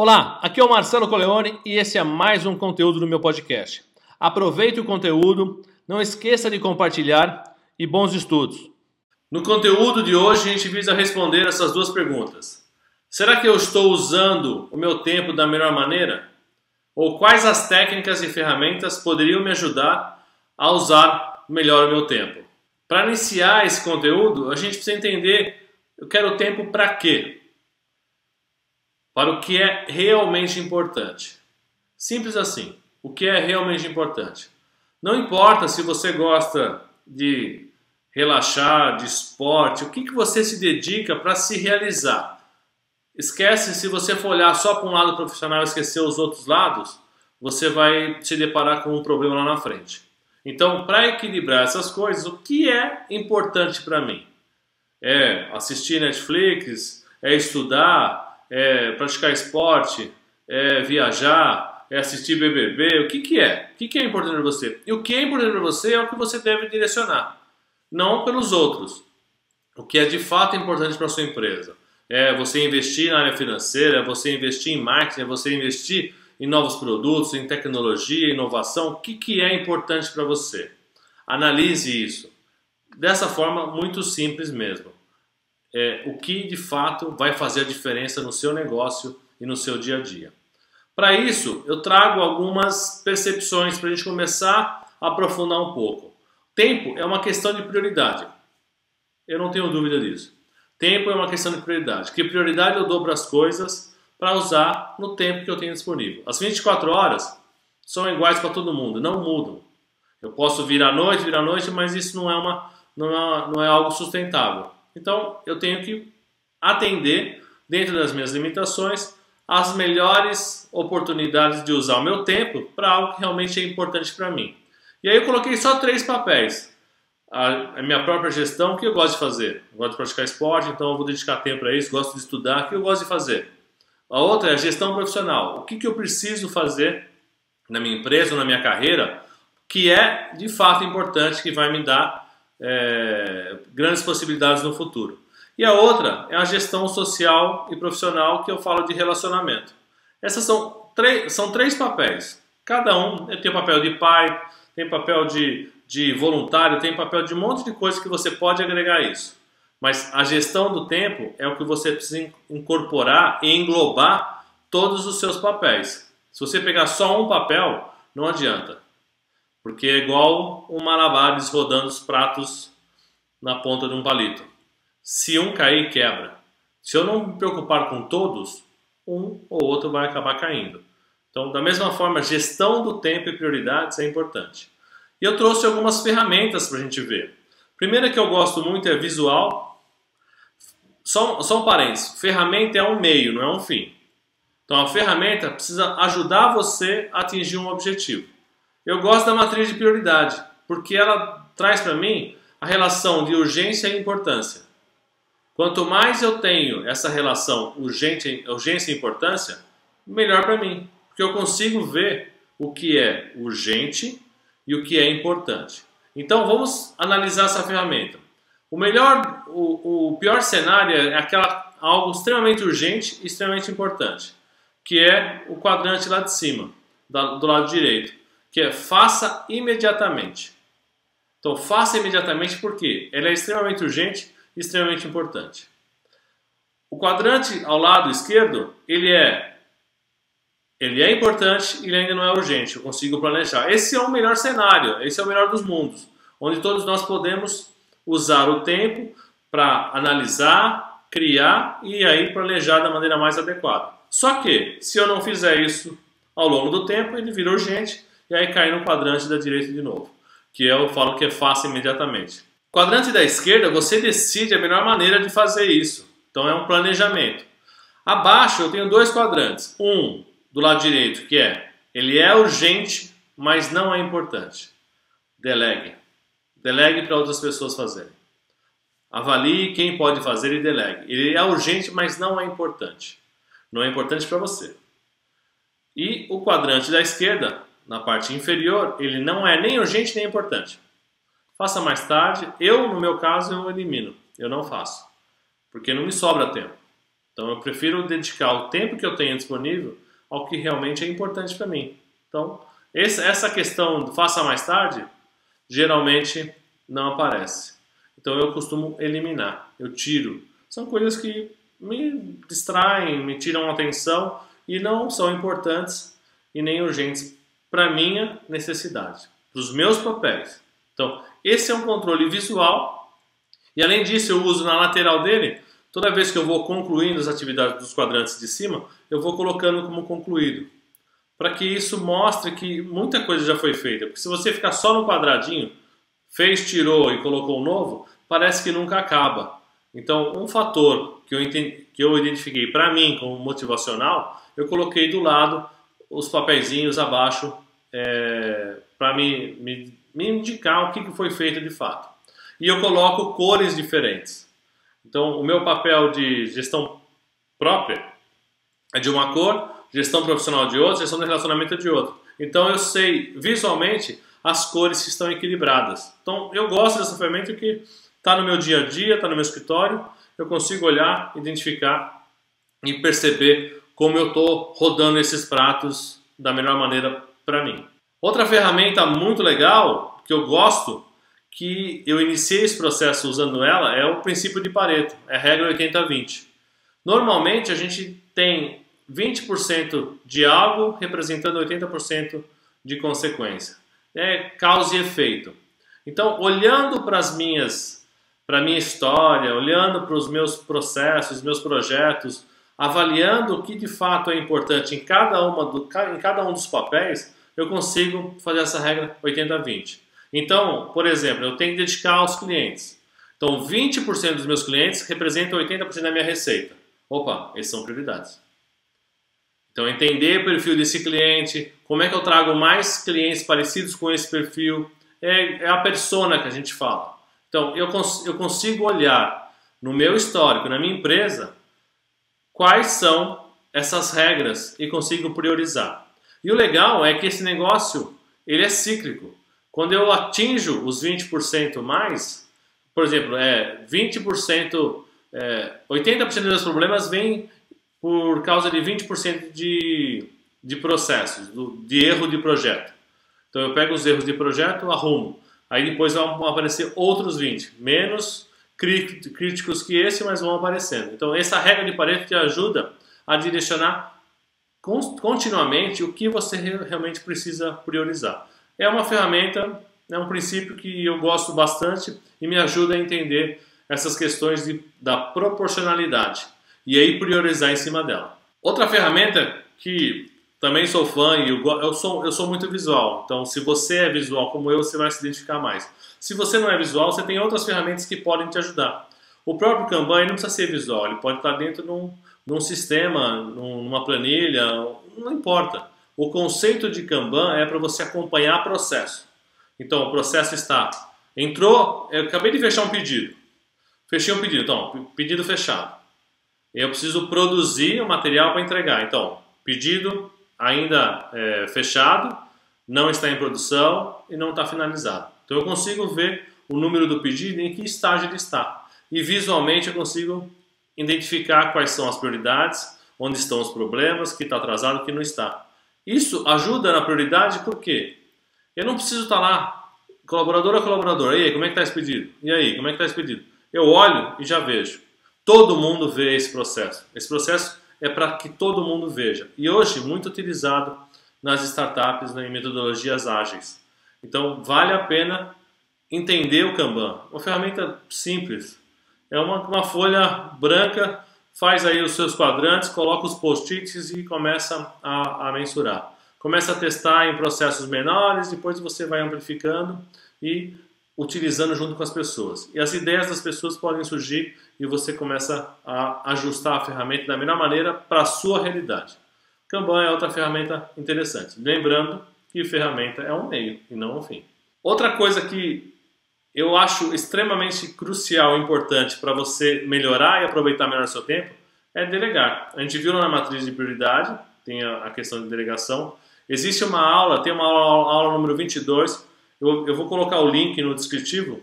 Olá, aqui é o Marcelo Coleone e esse é mais um conteúdo do meu podcast. Aproveite o conteúdo, não esqueça de compartilhar e bons estudos. No conteúdo de hoje a gente visa responder essas duas perguntas. Será que eu estou usando o meu tempo da melhor maneira? Ou quais as técnicas e ferramentas poderiam me ajudar a usar melhor o meu tempo? Para iniciar esse conteúdo, a gente precisa entender eu quero tempo para quê? Para o que é realmente importante. Simples assim. O que é realmente importante? Não importa se você gosta de relaxar, de esporte, o que, que você se dedica para se realizar. Esquece, se você for olhar só para um lado profissional e esquecer os outros lados, você vai se deparar com um problema lá na frente. Então, para equilibrar essas coisas, o que é importante para mim? É assistir Netflix? É estudar? É praticar esporte, é viajar, é assistir BBB, o que, que é? O que, que é importante para você? E o que é importante para você é o que você deve direcionar, não pelos outros. O que é de fato importante para sua empresa. É você investir na área financeira, é você investir em marketing, é você investir em novos produtos, em tecnologia, inovação. O que, que é importante para você? Analise isso. Dessa forma, muito simples mesmo é, o que de fato vai fazer a diferença no seu negócio e no seu dia a dia. Para isso, eu trago algumas percepções para a gente começar a aprofundar um pouco. Tempo é uma questão de prioridade. Eu não tenho dúvida disso. Tempo é uma questão de prioridade. Que prioridade eu dou para as coisas para usar no tempo que eu tenho disponível. As 24 horas são iguais para todo mundo, não mudam. Eu posso vir à noite, vir à noite, mas isso não é, uma, não é, não é algo sustentável. Então eu tenho que atender, dentro das minhas limitações, as melhores oportunidades de usar o meu tempo para algo que realmente é importante para mim. E aí eu coloquei só três papéis. A, minha própria gestão, que eu gosto de fazer. Eu gosto de praticar esporte, então eu vou dedicar tempo para isso, gosto de estudar, que eu gosto de fazer. A outra é a gestão profissional. O que, que eu preciso fazer na minha empresa ou na minha carreira que é de fato importante, que vai me dar é, grandes possibilidades no futuro. E a outra é a gestão social e profissional, que eu falo de relacionamento. Essas são, são três papéis. Cada um tem papel de pai, tem papel de, de voluntário, tem papel de um monte de coisa que você pode agregar isso. Mas a gestão do tempo é o que você precisa incorporar e englobar todos os seus papéis. Se você pegar só um papel, não adianta. Porque é igual um malabares rodando os pratos na ponta de um palito. Se um cair, quebra. Se eu não me preocupar com todos, um ou outro vai acabar caindo. Então, da mesma forma, gestão do tempo e prioridades é importante. E eu trouxe algumas ferramentas para a gente ver. Primeira que eu gosto muito é visual. Só, só um parênteses: ferramenta é um meio, não é um fim. Então, a ferramenta precisa ajudar você a atingir um objetivo. Eu gosto da matriz de prioridade, porque ela traz para mim a relação de urgência e importância. Quanto mais eu tenho essa relação urgente, urgência e importância, melhor para mim, porque eu consigo ver o que é urgente e o que é importante. Então vamos analisar essa ferramenta. O melhor, o, o pior cenário é aquela algo extremamente urgente e extremamente importante, que é o quadrante lá de cima, do lado direito que é faça imediatamente. Então, faça imediatamente porque ela é extremamente urgente e extremamente importante. O quadrante ao lado esquerdo, ele é ele é importante e ainda não é urgente, eu consigo planejar. Esse é o melhor cenário, esse é o melhor dos mundos, onde todos nós podemos usar o tempo para analisar, criar e aí planejar da maneira mais adequada. Só que, se eu não fizer isso ao longo do tempo, ele vira urgente e aí cair no quadrante da direita de novo, que eu falo que é fácil imediatamente. Quadrante da esquerda, você decide a melhor maneira de fazer isso. Então é um planejamento. Abaixo eu tenho dois quadrantes. Um do lado direito, que é ele é urgente, mas não é importante. Delegue. Delegue para outras pessoas fazerem. Avalie quem pode fazer e delegue. Ele é urgente, mas não é importante. Não é importante para você. E o quadrante da esquerda na parte inferior, ele não é nem urgente nem importante. Faça mais tarde. Eu, no meu caso, eu elimino. Eu não faço. Porque não me sobra tempo. Então eu prefiro dedicar o tempo que eu tenho disponível ao que realmente é importante para mim. Então, essa questão do faça mais tarde, geralmente não aparece. Então eu costumo eliminar, eu tiro. São coisas que me distraem, me tiram atenção e não são importantes e nem urgentes para minha necessidade, para os meus papéis. Então, esse é um controle visual e além disso eu uso na lateral dele, toda vez que eu vou concluindo as atividades dos quadrantes de cima, eu vou colocando como concluído, para que isso mostre que muita coisa já foi feita. Porque se você ficar só no quadradinho, fez, tirou e colocou um novo, parece que nunca acaba. Então, um fator que eu, entendi, que eu identifiquei para mim como motivacional, eu coloquei do lado os papeizinhos abaixo é, para me, me, me, indicar o que, que foi feito de fato. E eu coloco cores diferentes. Então, o meu papel de gestão própria é de uma cor, gestão profissional de outra, gestão de relacionamento de outra. Então, eu sei visualmente as cores que estão equilibradas. Então, eu gosto dessa ferramenta que está no meu dia a dia, está no meu escritório, eu consigo olhar, identificar e perceber como eu estou rodando esses pratos da melhor maneira para mim. Outra ferramenta muito legal que eu gosto, que eu iniciei esse processo usando ela, é o princípio de Pareto, é a regra 80-20. Normalmente a gente tem 20% de algo representando 80% de consequência. É causa e efeito. Então, olhando para as minhas para minha história, olhando para os meus processos, meus projetos, avaliando o que de fato é importante em cada, uma do, em cada um dos papéis, eu consigo fazer essa regra 80-20. Então, por exemplo, eu tenho que dedicar aos clientes. Então, 20% dos meus clientes representam 80% da minha receita. Opa, esses são prioridades. Então, entender o perfil desse cliente, como é que eu trago mais clientes parecidos com esse perfil, é, é a persona que a gente fala. Então, eu, cons eu consigo olhar no meu histórico, na minha empresa, quais são essas regras e consigo priorizar. E o legal é que esse negócio ele é cíclico. Quando eu atinjo os 20% mais, por exemplo, é 20%, é, 80% dos problemas vêm por causa de 20% de, de processos, de erro de projeto. Então eu pego os erros de projeto, arrumo. Aí depois vão aparecer outros 20, menos críticos que esse, mas vão aparecendo. Então, essa regra de Pareto te ajuda a direcionar continuamente o que você realmente precisa priorizar. É uma ferramenta, é um princípio que eu gosto bastante e me ajuda a entender essas questões de, da proporcionalidade e aí priorizar em cima dela. Outra ferramenta que também sou fã e eu, eu, sou, eu sou muito visual, então se você é visual como eu, você vai se identificar mais. Se você não é visual, você tem outras ferramentas que podem te ajudar. O próprio Kanban não precisa ser visual, ele pode estar dentro de um, de um sistema, numa planilha, não importa. O conceito de Kanban é para você acompanhar o processo. Então, o processo está. Entrou, eu acabei de fechar um pedido. Fechei um pedido, então, pedido fechado. Eu preciso produzir o material para entregar. Então, pedido ainda é, fechado, não está em produção e não está finalizado. Então eu consigo ver o número do pedido em que estágio ele está. E visualmente eu consigo identificar quais são as prioridades, onde estão os problemas, que está atrasado, que não está. Isso ajuda na prioridade porque eu não preciso estar lá, colaborador a colaborador, e aí, como é que está esse pedido? E aí, como é que está esse pedido? Eu olho e já vejo. Todo mundo vê esse processo. Esse processo é para que todo mundo veja. E hoje, muito utilizado nas startups, né, em metodologias ágeis. Então, vale a pena entender o Kanban. Uma ferramenta simples. É uma, uma folha branca, faz aí os seus quadrantes, coloca os post-its e começa a, a mensurar. Começa a testar em processos menores, depois você vai amplificando e utilizando junto com as pessoas. E as ideias das pessoas podem surgir e você começa a ajustar a ferramenta da melhor maneira para a sua realidade. Kanban é outra ferramenta interessante. Lembrando que ferramenta é um meio e não um fim. Outra coisa que eu acho extremamente crucial e importante para você melhorar e aproveitar melhor seu tempo é delegar. A gente viu na matriz de prioridade, tem a questão de delegação. Existe uma aula, tem uma aula, aula número 22, eu, eu vou colocar o link no descritivo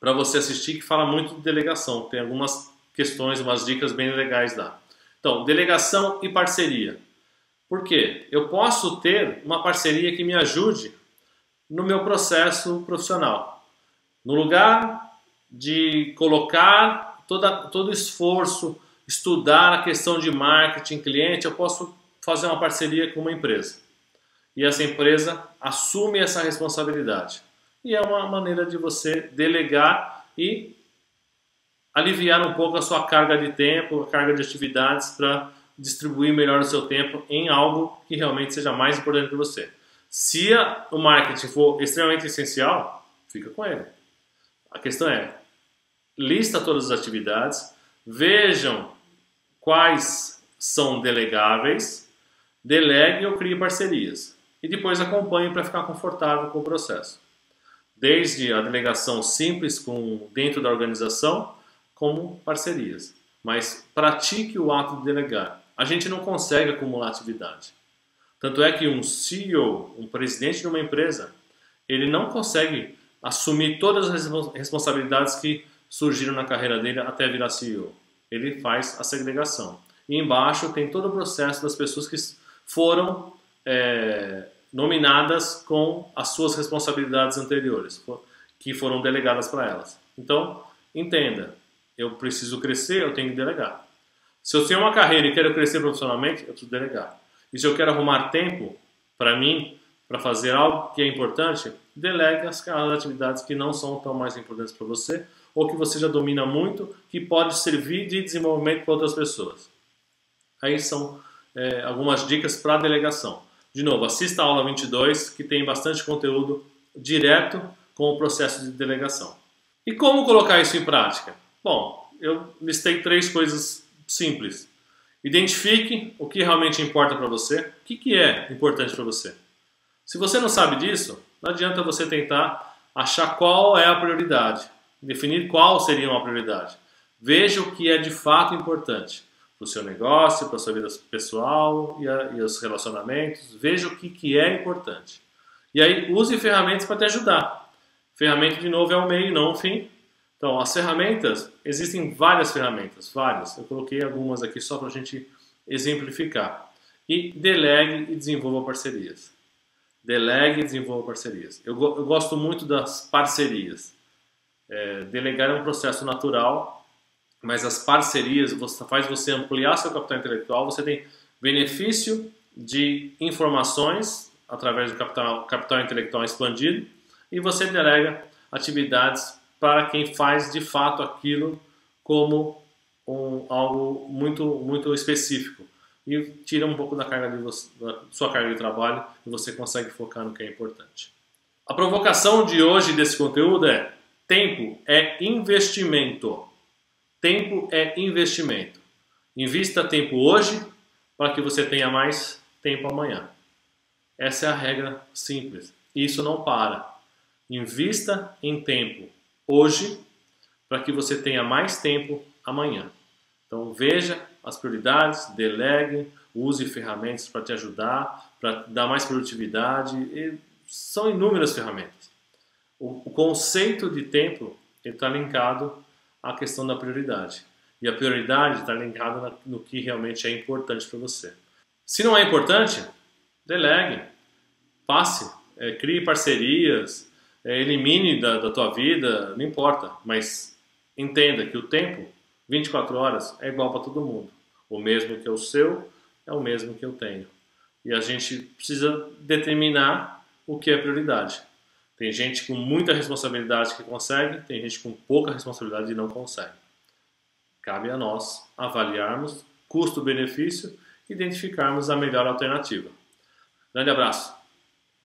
para você assistir, que fala muito de delegação. Tem algumas questões, umas dicas bem legais lá. Então, delegação e parceria. Por quê? Eu posso ter uma parceria que me ajude no meu processo profissional. No lugar de colocar toda, todo o esforço, estudar a questão de marketing, cliente, eu posso fazer uma parceria com uma empresa. E essa empresa assume essa responsabilidade. E é uma maneira de você delegar e aliviar um pouco a sua carga de tempo, a carga de atividades para distribuir melhor o seu tempo em algo que realmente seja mais importante para você. Se a, o marketing for extremamente essencial, fica com ele. A questão é, lista todas as atividades, vejam quais são delegáveis, delegue ou crie parcerias. E depois acompanhe para ficar confortável com o processo. Desde a delegação simples com, dentro da organização, como parcerias. Mas pratique o ato de delegar. A gente não consegue acumular atividade. Tanto é que um CEO, um presidente de uma empresa, ele não consegue assumir todas as responsabilidades que surgiram na carreira dele até virar CEO. Ele faz a segregação. E embaixo tem todo o processo das pessoas que foram é, nominadas com as suas responsabilidades anteriores, que foram delegadas para elas. Então, entenda, eu preciso crescer, eu tenho que delegar. Se eu tenho uma carreira e quero crescer profissionalmente, eu preciso delegar. E se eu quero arrumar tempo para mim, para fazer algo que é importante, delegue as, atividades que não são tão mais importantes para você ou que você já domina muito, que pode servir de desenvolvimento para outras pessoas. Aí são é, algumas dicas para delegação. De novo, assista a aula 22, que tem bastante conteúdo direto com o processo de delegação. E como colocar isso em prática? Bom, eu listei três coisas simples. Identifique o que realmente importa para você, o que, que é importante para você. Se você não sabe disso, não adianta você tentar achar qual é a prioridade, definir qual seria uma prioridade. Veja o que é de fato importante para o seu negócio, para a sua vida pessoal e, a, e os relacionamentos. Veja o que, que é importante. E aí use ferramentas para te ajudar. Ferramenta, de novo, é o meio, não o fim. Então, as ferramentas, existem várias ferramentas, várias. Eu coloquei algumas aqui só para a gente exemplificar. E delegue e desenvolva parcerias. Delegue e desenvolva parcerias. Eu, eu gosto muito das parcerias. É, delegar é um processo natural, mas as parcerias você, faz você ampliar seu capital intelectual. Você tem benefício de informações através do capital, capital intelectual expandido e você delega atividades para quem faz de fato aquilo como um, algo muito, muito específico. E tira um pouco da, carga de você, da sua carga de trabalho e você consegue focar no que é importante. A provocação de hoje desse conteúdo é: tempo é investimento. Tempo é investimento. Invista tempo hoje para que você tenha mais tempo amanhã. Essa é a regra simples. Isso não para. Invista em tempo hoje para que você tenha mais tempo amanhã. Então veja as prioridades, delegue, use ferramentas para te ajudar, para dar mais produtividade. E são inúmeras ferramentas. O, o conceito de tempo está linkado à questão da prioridade. E a prioridade está linkada no que realmente é importante para você. Se não é importante, delegue, passe, é, crie parcerias, é, elimine da, da tua vida, não importa, mas entenda que o tempo, 24 horas, é igual para todo mundo. O mesmo que é o seu é o mesmo que eu tenho. E a gente precisa determinar o que é prioridade. Tem gente com muita responsabilidade que consegue, tem gente com pouca responsabilidade e não consegue. Cabe a nós avaliarmos custo-benefício e identificarmos a melhor alternativa. Grande abraço!